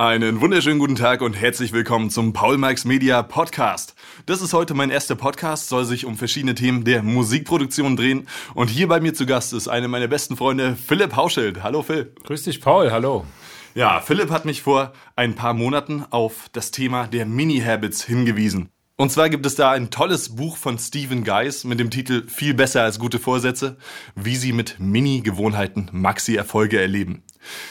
Einen wunderschönen guten Tag und herzlich willkommen zum Paul Marx Media Podcast. Das ist heute mein erster Podcast, soll sich um verschiedene Themen der Musikproduktion drehen. Und hier bei mir zu Gast ist einer meiner besten Freunde, Philipp Hauschild. Hallo Phil. Grüß dich, Paul. Hallo. Ja, Philipp hat mich vor ein paar Monaten auf das Thema der Mini-Habits hingewiesen. Und zwar gibt es da ein tolles Buch von Stephen Geis mit dem Titel Viel besser als gute Vorsätze, wie Sie mit Mini-Gewohnheiten Maxi-Erfolge erleben.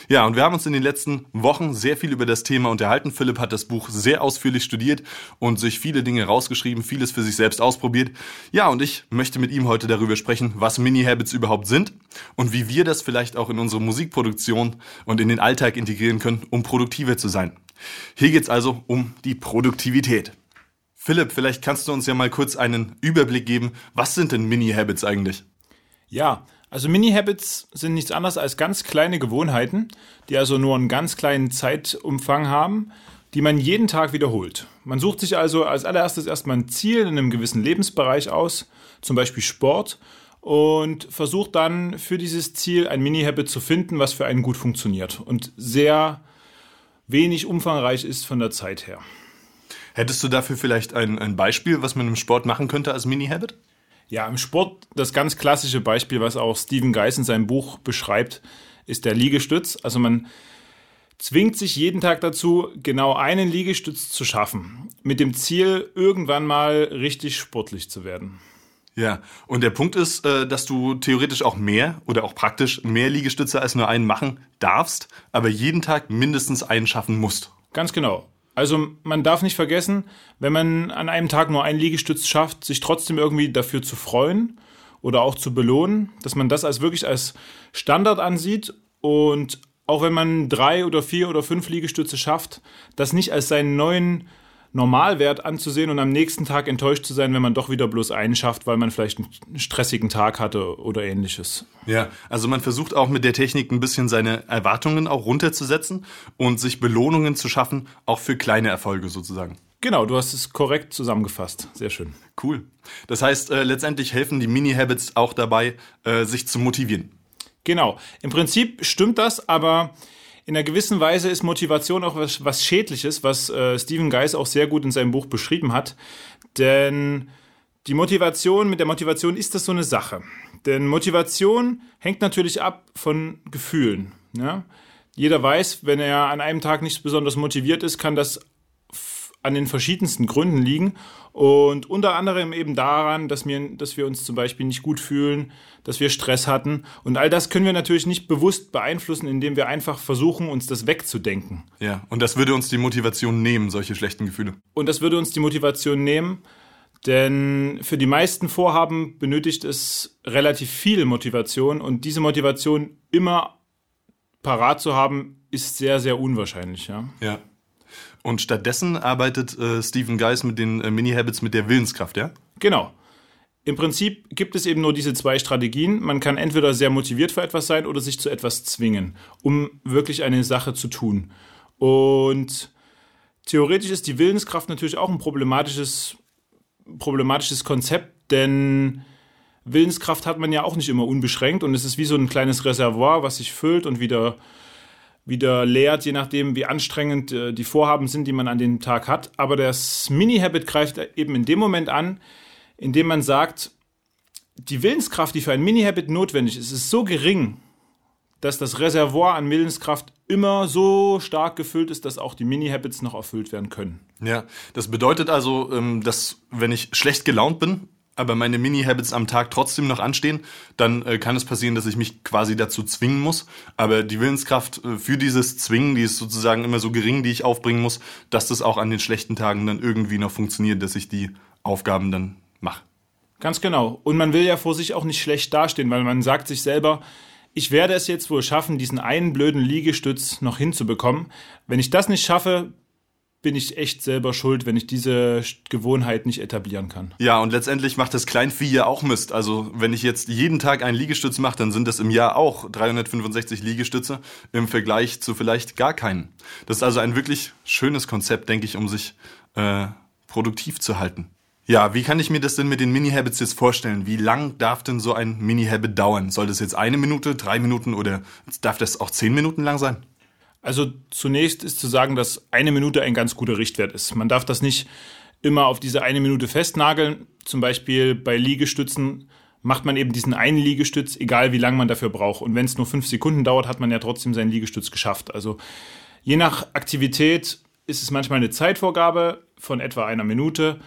Ja, und wir haben uns in den letzten Wochen sehr viel über das Thema unterhalten. Philipp hat das Buch sehr ausführlich studiert und sich viele Dinge rausgeschrieben, vieles für sich selbst ausprobiert. Ja, und ich möchte mit ihm heute darüber sprechen, was Mini-Habits überhaupt sind und wie wir das vielleicht auch in unsere Musikproduktion und in den Alltag integrieren können, um produktiver zu sein. Hier geht's also um die Produktivität. Philipp, vielleicht kannst du uns ja mal kurz einen Überblick geben. Was sind denn Mini-Habits eigentlich? Ja, also Mini-Habits sind nichts anderes als ganz kleine Gewohnheiten, die also nur einen ganz kleinen Zeitumfang haben, die man jeden Tag wiederholt. Man sucht sich also als allererstes erstmal ein Ziel in einem gewissen Lebensbereich aus, zum Beispiel Sport, und versucht dann für dieses Ziel ein Mini-Habit zu finden, was für einen gut funktioniert und sehr wenig umfangreich ist von der Zeit her. Hättest du dafür vielleicht ein, ein Beispiel, was man im Sport machen könnte als Mini-Habit? Ja, im Sport das ganz klassische Beispiel, was auch Stephen Geis in seinem Buch beschreibt, ist der Liegestütz. Also man zwingt sich jeden Tag dazu, genau einen Liegestütz zu schaffen, mit dem Ziel, irgendwann mal richtig sportlich zu werden. Ja, und der Punkt ist, äh, dass du theoretisch auch mehr oder auch praktisch mehr Liegestütze als nur einen machen darfst, aber jeden Tag mindestens einen schaffen musst. Ganz genau. Also man darf nicht vergessen, wenn man an einem Tag nur einen Liegestütz schafft, sich trotzdem irgendwie dafür zu freuen oder auch zu belohnen, dass man das als wirklich als Standard ansieht. Und auch wenn man drei oder vier oder fünf Liegestütze schafft, das nicht als seinen neuen Normalwert anzusehen und am nächsten Tag enttäuscht zu sein, wenn man doch wieder bloß einen schafft, weil man vielleicht einen stressigen Tag hatte oder ähnliches. Ja, also man versucht auch mit der Technik ein bisschen seine Erwartungen auch runterzusetzen und sich Belohnungen zu schaffen, auch für kleine Erfolge sozusagen. Genau, du hast es korrekt zusammengefasst. Sehr schön. Cool. Das heißt, äh, letztendlich helfen die Mini-Habits auch dabei, äh, sich zu motivieren. Genau. Im Prinzip stimmt das, aber in einer gewissen Weise ist Motivation auch was, was Schädliches, was äh, Stephen Geis auch sehr gut in seinem Buch beschrieben hat. Denn die Motivation, mit der Motivation ist das so eine Sache. Denn Motivation hängt natürlich ab von Gefühlen. Ja? Jeder weiß, wenn er an einem Tag nicht besonders motiviert ist, kann das an den verschiedensten Gründen liegen und unter anderem eben daran, dass wir, dass wir uns zum Beispiel nicht gut fühlen, dass wir Stress hatten und all das können wir natürlich nicht bewusst beeinflussen, indem wir einfach versuchen, uns das wegzudenken. Ja, und das würde uns die Motivation nehmen, solche schlechten Gefühle. Und das würde uns die Motivation nehmen, denn für die meisten Vorhaben benötigt es relativ viel Motivation und diese Motivation immer parat zu haben, ist sehr, sehr unwahrscheinlich, ja. Ja. Und stattdessen arbeitet äh, Stephen Geis mit den äh, Mini-Habits mit der Willenskraft, ja? Genau. Im Prinzip gibt es eben nur diese zwei Strategien. Man kann entweder sehr motiviert für etwas sein oder sich zu etwas zwingen, um wirklich eine Sache zu tun. Und theoretisch ist die Willenskraft natürlich auch ein problematisches, problematisches Konzept, denn Willenskraft hat man ja auch nicht immer unbeschränkt und es ist wie so ein kleines Reservoir, was sich füllt und wieder wieder leert, je nachdem, wie anstrengend äh, die Vorhaben sind, die man an dem Tag hat. Aber das Mini-Habit greift eben in dem Moment an, in dem man sagt, die Willenskraft, die für ein Mini-Habit notwendig ist, ist so gering, dass das Reservoir an Willenskraft immer so stark gefüllt ist, dass auch die Mini-Habits noch erfüllt werden können. Ja, das bedeutet also, ähm, dass wenn ich schlecht gelaunt bin, aber meine Mini-Habits am Tag trotzdem noch anstehen, dann äh, kann es passieren, dass ich mich quasi dazu zwingen muss. Aber die Willenskraft äh, für dieses Zwingen, die ist sozusagen immer so gering, die ich aufbringen muss, dass das auch an den schlechten Tagen dann irgendwie noch funktioniert, dass ich die Aufgaben dann mache. Ganz genau. Und man will ja vor sich auch nicht schlecht dastehen, weil man sagt sich selber, ich werde es jetzt wohl schaffen, diesen einen blöden Liegestütz noch hinzubekommen. Wenn ich das nicht schaffe, bin ich echt selber schuld, wenn ich diese Gewohnheit nicht etablieren kann. Ja, und letztendlich macht das Kleinvieh ja auch Mist. Also wenn ich jetzt jeden Tag einen Liegestütz mache, dann sind das im Jahr auch 365 Liegestütze im Vergleich zu vielleicht gar keinen. Das ist also ein wirklich schönes Konzept, denke ich, um sich äh, produktiv zu halten. Ja, wie kann ich mir das denn mit den Mini-Habits jetzt vorstellen? Wie lang darf denn so ein Mini-Habit dauern? Soll das jetzt eine Minute, drei Minuten oder darf das auch zehn Minuten lang sein? Also zunächst ist zu sagen, dass eine Minute ein ganz guter Richtwert ist. Man darf das nicht immer auf diese eine Minute festnageln. Zum Beispiel bei Liegestützen macht man eben diesen einen Liegestütz, egal wie lange man dafür braucht. Und wenn es nur fünf Sekunden dauert, hat man ja trotzdem seinen Liegestütz geschafft. Also je nach Aktivität ist es manchmal eine Zeitvorgabe von etwa einer Minute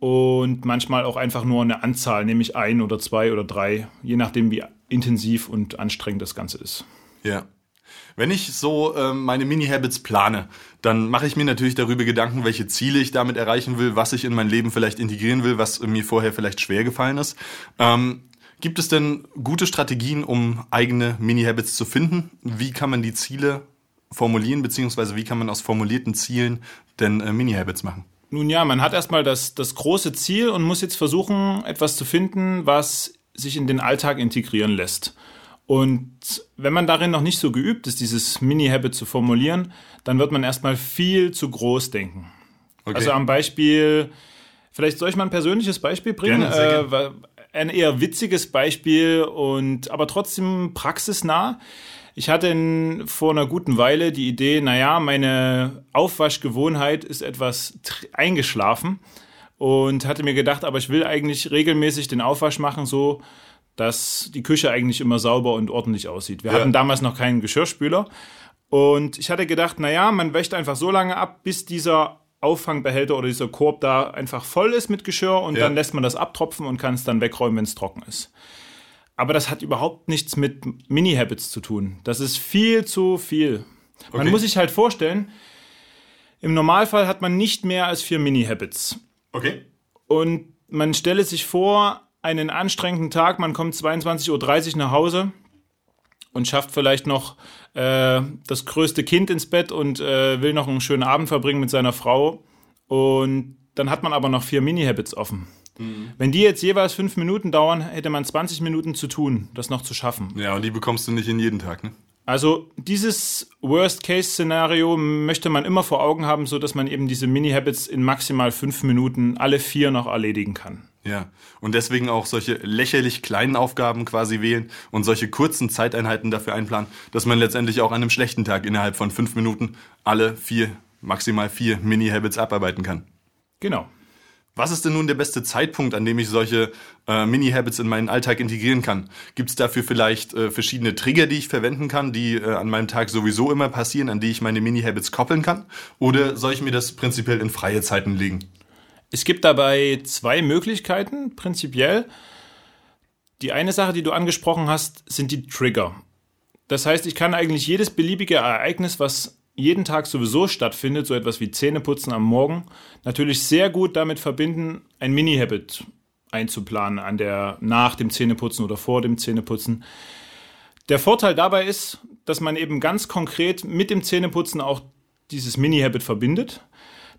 und manchmal auch einfach nur eine Anzahl, nämlich ein oder zwei oder drei, je nachdem, wie intensiv und anstrengend das Ganze ist. Ja. Wenn ich so äh, meine Mini-Habits plane, dann mache ich mir natürlich darüber Gedanken, welche Ziele ich damit erreichen will, was ich in mein Leben vielleicht integrieren will, was mir vorher vielleicht schwer gefallen ist. Ähm, gibt es denn gute Strategien, um eigene Mini-Habits zu finden? Wie kann man die Ziele formulieren, beziehungsweise wie kann man aus formulierten Zielen denn äh, Mini-Habits machen? Nun ja, man hat erstmal das, das große Ziel und muss jetzt versuchen, etwas zu finden, was sich in den Alltag integrieren lässt. Und wenn man darin noch nicht so geübt ist, dieses Mini-Habit zu formulieren, dann wird man erstmal viel zu groß denken. Okay. Also am Beispiel, vielleicht soll ich mal ein persönliches Beispiel bringen? Gerne, gerne. Äh, ein eher witziges Beispiel und aber trotzdem praxisnah. Ich hatte in, vor einer guten Weile die Idee, naja, meine Aufwaschgewohnheit ist etwas eingeschlafen und hatte mir gedacht, aber ich will eigentlich regelmäßig den Aufwasch machen, so dass die Küche eigentlich immer sauber und ordentlich aussieht. Wir ja. hatten damals noch keinen Geschirrspüler. Und ich hatte gedacht, naja, man wäscht einfach so lange ab, bis dieser Auffangbehälter oder dieser Korb da einfach voll ist mit Geschirr und ja. dann lässt man das abtropfen und kann es dann wegräumen, wenn es trocken ist. Aber das hat überhaupt nichts mit Mini-Habits zu tun. Das ist viel zu viel. Okay. Man muss sich halt vorstellen, im Normalfall hat man nicht mehr als vier Mini-Habits. Okay. Und man stelle sich vor, einen anstrengenden Tag, man kommt 22.30 Uhr nach Hause und schafft vielleicht noch äh, das größte Kind ins Bett und äh, will noch einen schönen Abend verbringen mit seiner Frau. Und dann hat man aber noch vier Mini-Habits offen. Mhm. Wenn die jetzt jeweils fünf Minuten dauern, hätte man 20 Minuten zu tun, das noch zu schaffen. Ja, und die bekommst du nicht in jeden Tag, ne? Also dieses Worst-Case-Szenario möchte man immer vor Augen haben, so dass man eben diese Mini-Habits in maximal fünf Minuten alle vier noch erledigen kann. Ja, und deswegen auch solche lächerlich kleinen Aufgaben quasi wählen und solche kurzen Zeiteinheiten dafür einplanen, dass man letztendlich auch an einem schlechten Tag innerhalb von fünf Minuten alle vier, maximal vier Mini-Habits abarbeiten kann. Genau. Was ist denn nun der beste Zeitpunkt, an dem ich solche äh, Mini-Habits in meinen Alltag integrieren kann? Gibt es dafür vielleicht äh, verschiedene Trigger, die ich verwenden kann, die äh, an meinem Tag sowieso immer passieren, an die ich meine Mini-Habits koppeln kann? Oder soll ich mir das prinzipiell in freie Zeiten legen? Es gibt dabei zwei Möglichkeiten, prinzipiell. Die eine Sache, die du angesprochen hast, sind die Trigger. Das heißt, ich kann eigentlich jedes beliebige Ereignis, was jeden Tag sowieso stattfindet, so etwas wie Zähneputzen am Morgen, natürlich sehr gut damit verbinden, ein Mini-Habit einzuplanen an der, nach dem Zähneputzen oder vor dem Zähneputzen. Der Vorteil dabei ist, dass man eben ganz konkret mit dem Zähneputzen auch dieses Mini-Habit verbindet.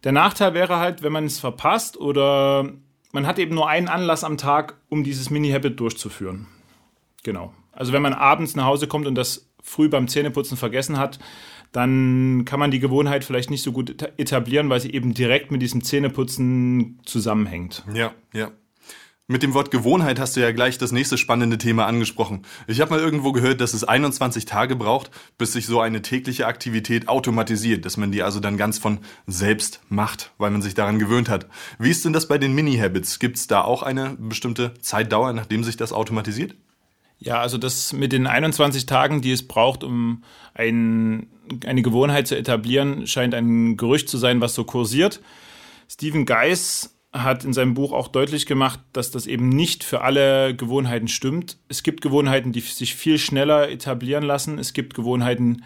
Der Nachteil wäre halt, wenn man es verpasst oder man hat eben nur einen Anlass am Tag, um dieses Mini-Habit durchzuführen. Genau. Also wenn man abends nach Hause kommt und das früh beim Zähneputzen vergessen hat, dann kann man die Gewohnheit vielleicht nicht so gut etablieren, weil sie eben direkt mit diesem Zähneputzen zusammenhängt. Ja, ja. Mit dem Wort Gewohnheit hast du ja gleich das nächste spannende Thema angesprochen. Ich habe mal irgendwo gehört, dass es 21 Tage braucht, bis sich so eine tägliche Aktivität automatisiert, dass man die also dann ganz von selbst macht, weil man sich daran gewöhnt hat. Wie ist denn das bei den Mini-Habits? Gibt es da auch eine bestimmte Zeitdauer, nachdem sich das automatisiert? Ja, also das mit den 21 Tagen, die es braucht, um ein, eine Gewohnheit zu etablieren, scheint ein Gerücht zu sein, was so kursiert. Stephen Geis hat in seinem Buch auch deutlich gemacht, dass das eben nicht für alle Gewohnheiten stimmt. Es gibt Gewohnheiten, die sich viel schneller etablieren lassen. Es gibt Gewohnheiten,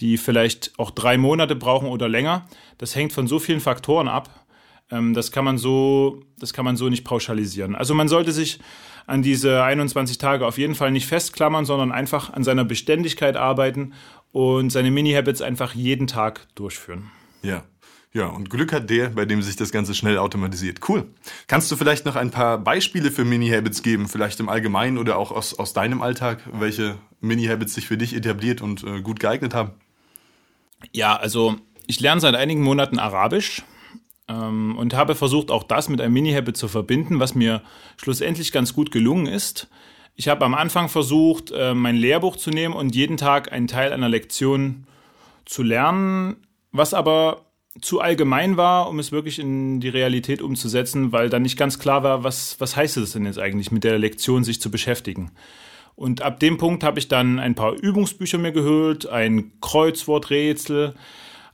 die vielleicht auch drei Monate brauchen oder länger. Das hängt von so vielen Faktoren ab. Ähm, das kann man so, das kann man so nicht pauschalisieren. Also man sollte sich an diese 21 Tage auf jeden Fall nicht festklammern, sondern einfach an seiner Beständigkeit arbeiten und seine Mini-Habits einfach jeden Tag durchführen. Ja. Ja, und Glück hat der, bei dem sich das Ganze schnell automatisiert. Cool. Kannst du vielleicht noch ein paar Beispiele für Mini-Habits geben, vielleicht im Allgemeinen oder auch aus, aus deinem Alltag, welche Mini-Habits sich für dich etabliert und äh, gut geeignet haben? Ja, also ich lerne seit einigen Monaten Arabisch ähm, und habe versucht, auch das mit einem Mini-Habit zu verbinden, was mir schlussendlich ganz gut gelungen ist. Ich habe am Anfang versucht, äh, mein Lehrbuch zu nehmen und jeden Tag einen Teil einer Lektion zu lernen, was aber zu allgemein war, um es wirklich in die Realität umzusetzen, weil dann nicht ganz klar war, was, was heißt es denn jetzt eigentlich, mit der Lektion sich zu beschäftigen. Und ab dem Punkt habe ich dann ein paar Übungsbücher mir geholt, ein Kreuzworträtsel,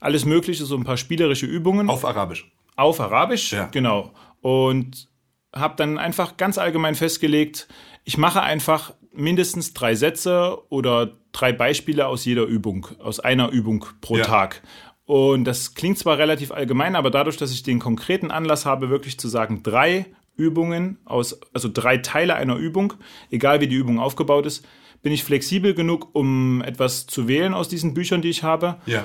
alles Mögliche, so ein paar spielerische Übungen. Auf Arabisch. Auf Arabisch, Ja. genau. Und habe dann einfach ganz allgemein festgelegt, ich mache einfach mindestens drei Sätze oder drei Beispiele aus jeder Übung, aus einer Übung pro Ja. Tag. Und das klingt zwar relativ allgemein, aber dadurch, dass ich den konkreten Anlass habe, wirklich zu sagen, drei Übungen aus, also drei Teile einer Übung, egal wie die Übung aufgebaut ist, bin ich flexibel genug, um etwas zu wählen aus diesen Büchern, die ich habe, Ja.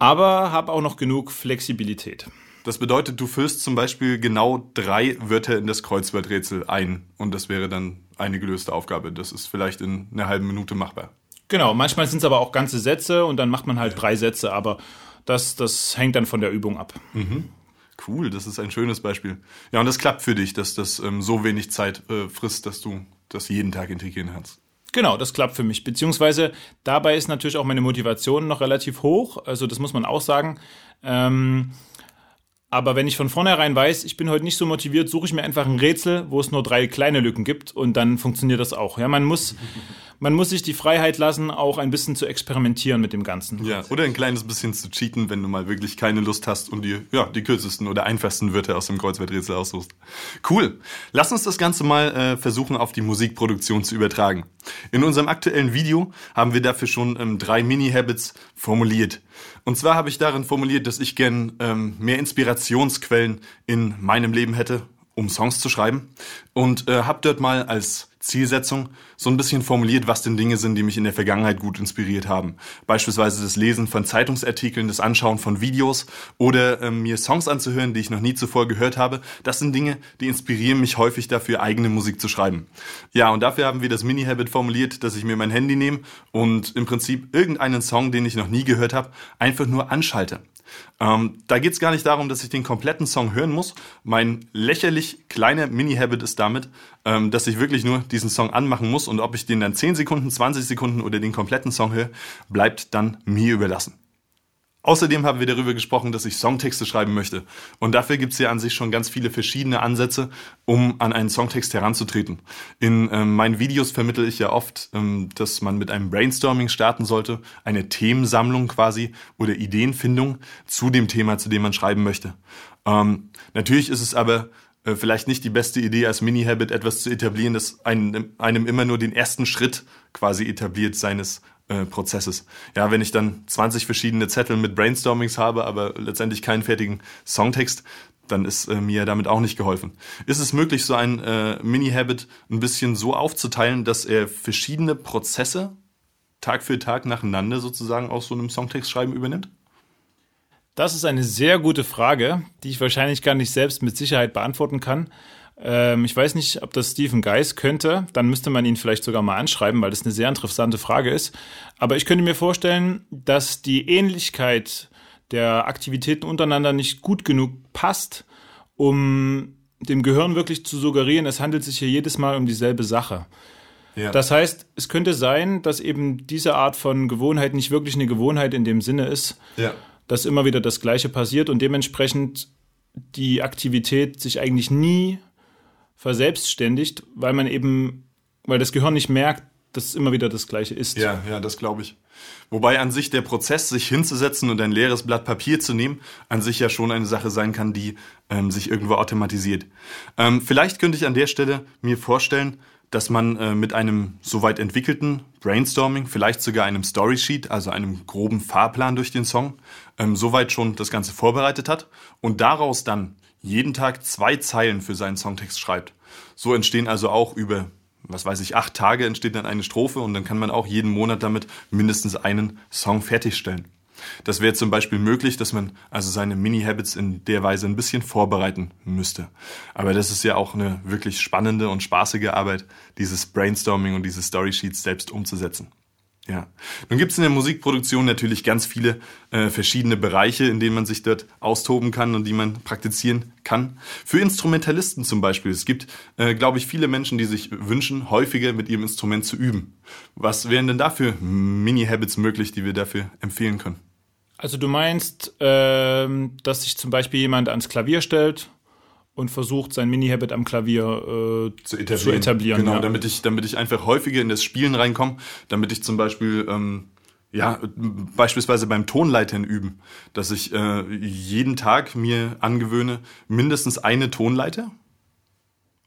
aber habe auch noch genug Flexibilität. Das bedeutet, du füllst zum Beispiel genau drei Wörter in das Kreuzworträtsel ein und das wäre dann eine gelöste Aufgabe. Das ist vielleicht in einer halben Minute machbar. Genau, manchmal sind es aber auch ganze Sätze und dann macht man halt drei Sätze, aber das, das hängt dann von der Übung ab. Cool, das ist ein schönes Beispiel. Ja, und das klappt für dich, dass das ähm, so wenig Zeit äh, frisst, dass du das jeden Tag integrieren kannst. Genau, das klappt für mich. Beziehungsweise dabei ist natürlich auch meine Motivation noch relativ hoch. Also das muss man auch sagen. Ähm, aber wenn ich von vornherein weiß, ich bin heute nicht so motiviert, suche ich mir einfach ein Rätsel, wo es nur drei kleine Lücken gibt und dann funktioniert das auch. Ja, man muss, man muss sich die Freiheit lassen, auch ein bisschen zu experimentieren mit dem Ganzen. Ja, oder ein kleines bisschen zu cheaten, wenn du mal wirklich keine Lust hast und die, ja, die kürzesten oder einfachsten Wörter aus dem Kreuzworträtsel aussuchst. Cool. Lass uns das Ganze mal äh, versuchen, auf die Musikproduktion zu übertragen. In unserem aktuellen Video haben wir dafür schon ähm, drei Mini-Habits formuliert. Und zwar habe ich darin formuliert, dass ich gern ähm, mehr Inspirationsquellen in meinem Leben hätte, um Songs zu schreiben. Und äh, habe dort mal als Zielsetzung so ein bisschen formuliert, was denn Dinge sind, die mich in der Vergangenheit gut inspiriert haben. Beispielsweise das Lesen von Zeitungsartikeln, das Anschauen von Videos oder ähm, mir Songs anzuhören, die ich noch nie zuvor gehört habe. Das sind Dinge, die inspirieren mich häufig dafür, eigene Musik zu schreiben. Ja, und dafür haben wir das Mini-Habit formuliert, dass ich mir mein Handy nehme und im Prinzip irgendeinen Song, den ich noch nie gehört habe, einfach nur anschalte. Ähm, da geht es gar nicht darum, dass ich den kompletten Song hören muss. Mein lächerlich kleiner Mini-Habit ist damit, ähm, dass ich wirklich nur diesen Song anmachen muss und ob ich den dann 10 Sekunden, 20 Sekunden oder den kompletten Song höre, bleibt dann mir überlassen. Außerdem haben wir darüber gesprochen, dass ich Songtexte schreiben möchte. Und dafür gibt es ja an sich schon ganz viele verschiedene Ansätze, um an einen Songtext heranzutreten. In ähm, meinen Videos vermittle ich ja oft, ähm, dass man mit einem Brainstorming starten sollte, eine Themensammlung quasi oder Ideenfindung zu dem Thema, zu dem man schreiben möchte. Ähm, natürlich ist es aber äh, vielleicht nicht die beste Idee, als Mini-Habit etwas zu etablieren, das einem, einem immer nur den ersten Schritt quasi etabliert seines äh, Prozesses. Ja, wenn ich dann 20 verschiedene Zettel mit Brainstormings habe, aber letztendlich keinen fertigen Songtext, dann ist äh, mir damit auch nicht geholfen. Ist es möglich, so ein äh, Mini-Habit ein bisschen so aufzuteilen, dass er verschiedene Prozesse Tag für Tag nacheinander sozusagen aus so einem Songtext schreiben übernimmt? Das ist eine sehr gute Frage, die ich wahrscheinlich gar nicht selbst mit Sicherheit beantworten kann. Ähm, ich weiß nicht, ob das Stephen Geis könnte. Dann müsste man ihn vielleicht sogar mal anschreiben, weil das eine sehr interessante Frage ist. Aber ich könnte mir vorstellen, dass die Ähnlichkeit der Aktivitäten untereinander nicht gut genug passt, um dem Gehirn wirklich zu suggerieren, es handelt sich hier jedes Mal um dieselbe Sache. Ja. Das heißt, es könnte sein, dass eben diese Art von Gewohnheit nicht wirklich eine Gewohnheit in dem Sinne ist, ja. Dass immer wieder das Gleiche passiert und dementsprechend die Aktivität sich eigentlich nie verselbstständigt, weil man eben, weil das Gehirn nicht merkt, dass es immer wieder das Gleiche ist. Ja, ja, das glaube ich. Wobei an sich der Prozess, sich hinzusetzen und ein leeres Blatt Papier zu nehmen, an sich ja schon eine Sache sein kann, die ähm, sich irgendwo automatisiert. Ähm, vielleicht könnte ich an der Stelle mir vorstellen, dass man äh, mit einem soweit entwickelten Brainstorming, vielleicht sogar einem Story Sheet, also einem groben Fahrplan durch den Song, ähm, soweit schon das Ganze vorbereitet hat und daraus dann jeden Tag zwei Zeilen für seinen Songtext schreibt. So entstehen also auch über, was weiß ich, acht Tage entsteht dann eine Strophe und dann kann man auch jeden Monat damit mindestens einen Song fertigstellen. Das wäre zum Beispiel möglich, dass man also seine Mini-Habits in der Weise ein bisschen vorbereiten müsste. Aber das ist ja auch eine wirklich spannende und spaßige Arbeit, dieses Brainstorming und diese Story-Sheets selbst umzusetzen. Ja. Nun gibt es in der Musikproduktion natürlich ganz viele äh, verschiedene Bereiche, in denen man sich dort austoben kann und die man praktizieren kann. Für Instrumentalisten zum Beispiel. Es gibt, äh, glaube ich, viele Menschen, die sich wünschen, häufiger mit ihrem Instrument zu üben. Was wären denn dafür Mini-Habits möglich, die wir dafür empfehlen können? Also du meinst, ähm, dass sich zum Beispiel jemand ans Klavier stellt und versucht, sein Mini-Habit am Klavier äh, zu etablieren. Zu etablieren genau, ja. damit, ich, damit ich einfach häufiger in das Spielen reinkomme, damit ich zum Beispiel ähm, ja, beispielsweise beim Tonleitern üben, dass ich äh, jeden Tag mir angewöhne, mindestens eine Tonleiter,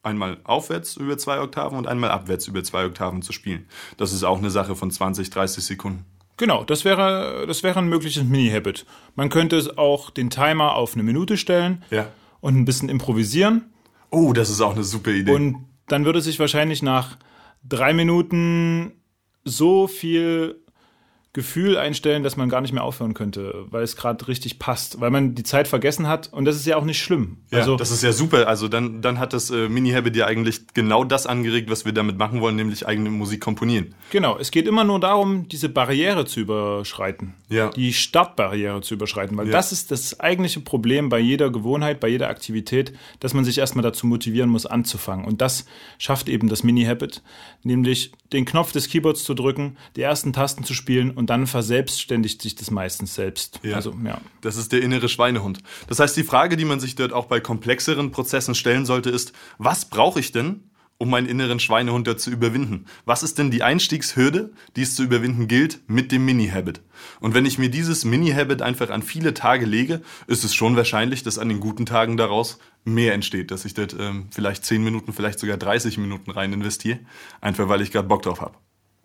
einmal aufwärts über zwei Oktaven und einmal abwärts über zwei Oktaven zu spielen. Das ist auch eine Sache von 20, 30 Sekunden. Genau, das wäre, das wäre ein mögliches Mini-Habit. Man könnte auch den Timer auf eine Minute stellen ja. und ein bisschen improvisieren. Oh, das ist auch eine super Idee. Und dann würde sich wahrscheinlich nach drei Minuten so viel Gefühl einstellen, dass man gar nicht mehr aufhören könnte, weil es gerade richtig passt, weil man die Zeit vergessen hat und das ist ja auch nicht schlimm. Ja, also, das ist ja super. Also dann, dann hat das äh, Mini-Habit ja eigentlich genau das angeregt, was wir damit machen wollen, nämlich eigene Musik komponieren. Genau, es geht immer nur darum, diese Barriere zu überschreiten, ja. die Startbarriere zu überschreiten, weil ja. das ist das eigentliche Problem bei jeder Gewohnheit, bei jeder Aktivität, dass man sich erstmal dazu motivieren muss, anzufangen. Und das schafft eben das Mini-Habit, nämlich den Knopf des Keyboards zu drücken, die ersten Tasten zu spielen und dann verselbstständigt sich das meistens selbst. Ja, also, ja. Das ist der innere Schweinehund. Das heißt, die Frage, die man sich dort auch bei komplexeren Prozessen stellen sollte, ist, was brauche ich denn, um meinen inneren Schweinehund dort zu überwinden? Was ist denn die Einstiegshürde, die es zu überwinden gilt mit dem Mini-Habit? Und wenn ich mir dieses Mini-Habit einfach an viele Tage lege, ist es schon wahrscheinlich, dass an den guten Tagen daraus mehr entsteht, dass ich dort ähm, vielleicht 10 Minuten, vielleicht sogar 30 Minuten rein investiere, einfach weil ich gerade Bock drauf habe.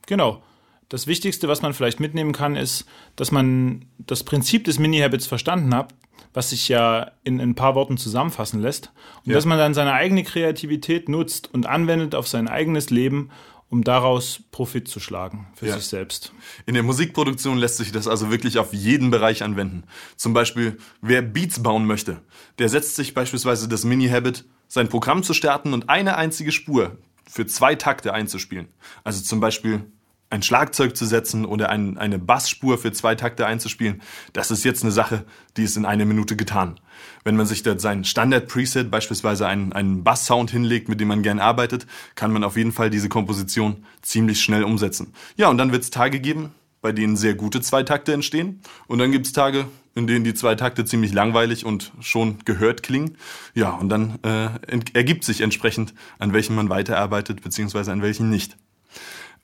Genau das Wichtigste, was man vielleicht mitnehmen kann, ist, dass man das Prinzip des Mini-Habits verstanden hat, was sich ja in, ein paar Worten zusammenfassen lässt. Und ja. dass man dann seine eigene Kreativität nutzt und anwendet auf sein eigenes Leben, um daraus Profit zu schlagen für ja. sich selbst. In der Musikproduktion lässt sich das also wirklich auf jeden Bereich anwenden. Zum Beispiel, wer Beats bauen möchte, der setzt sich beispielsweise das Mini-Habit, sein Programm zu starten und eine einzige Spur für zwei Takte einzuspielen. Also zum Beispiel ein Schlagzeug zu setzen oder ein, eine Bassspur für zwei Takte einzuspielen, das ist jetzt eine Sache, die ist in einer Minute getan. Wenn man sich da sein Standard-Preset, beispielsweise einen, einen Bass-Sound hinlegt, mit dem man gern arbeitet, kann man auf jeden Fall diese Komposition ziemlich schnell umsetzen. Ja, und dann wird es Tage geben, bei denen sehr gute Zweitakte entstehen. Und dann gibt es Tage, in denen die zwei Takte ziemlich langweilig und schon gehört klingen. Ja, und dann äh, ergibt sich entsprechend, an welchen man weiterarbeitet, beziehungsweise an welchen nicht.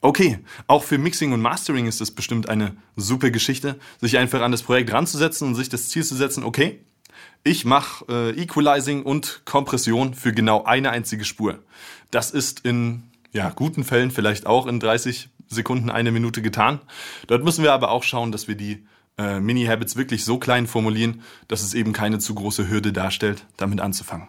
Okay, auch für Mixing und Mastering ist es bestimmt eine super Geschichte, sich einfach an das Projekt ranzusetzen und sich das Ziel zu setzen, okay, ich mache äh, Equalizing und Kompression für genau eine einzige Spur. Das ist in ja, guten Fällen vielleicht auch in 30 Sekunden, eine Minute getan. Dort müssen wir aber auch schauen, dass wir die äh, Mini-Habits wirklich so klein formulieren, dass es eben keine zu große Hürde darstellt, damit anzufangen.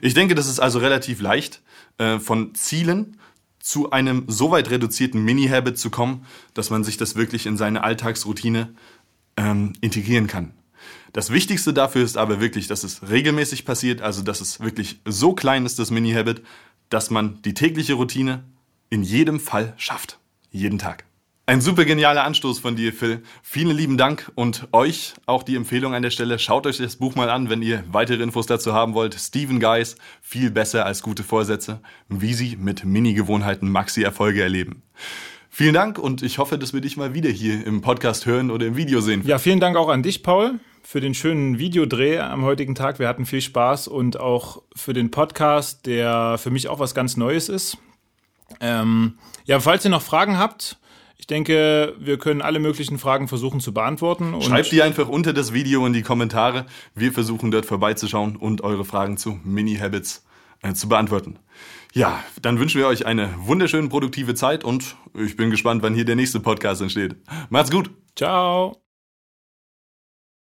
Ich denke, das ist also relativ leicht, äh, von Zielen zu einem so weit reduzierten Mini-Habit zu kommen, dass man sich das wirklich in seine Alltagsroutine ähm, integrieren kann. Das Wichtigste dafür ist aber wirklich, dass es regelmäßig passiert, also dass es wirklich so klein ist, das Mini-Habit, dass man die tägliche Routine in jedem Fall schafft. Jeden Tag. Ein super genialer Anstoß von dir, Phil. Vielen lieben Dank und euch auch die Empfehlung an der Stelle. Schaut euch das Buch mal an, wenn ihr weitere Infos dazu haben wollt. Stephen Guys, viel besser als gute Vorsätze, wie sie mit Mini-Gewohnheiten Maxi-Erfolge erleben. Vielen Dank und ich hoffe, dass wir dich mal wieder hier im Podcast hören oder im Video sehen. Ja, vielen Dank auch an dich, Paul, für den schönen Videodreh am heutigen Tag. Wir hatten viel Spaß und auch für den Podcast, der für mich auch was ganz Neues ist. Ähm, ja, falls ihr noch Fragen habt, ich denke, wir können alle möglichen Fragen versuchen zu beantworten. Schreibt die einfach unter das Video in die Kommentare. Wir versuchen dort vorbeizuschauen und eure Fragen zu Mini-Habits äh, zu beantworten. Ja, dann wünschen wir euch eine wunderschöne produktive Zeit und ich bin gespannt, wann hier der nächste Podcast entsteht. Macht's gut. Ciao.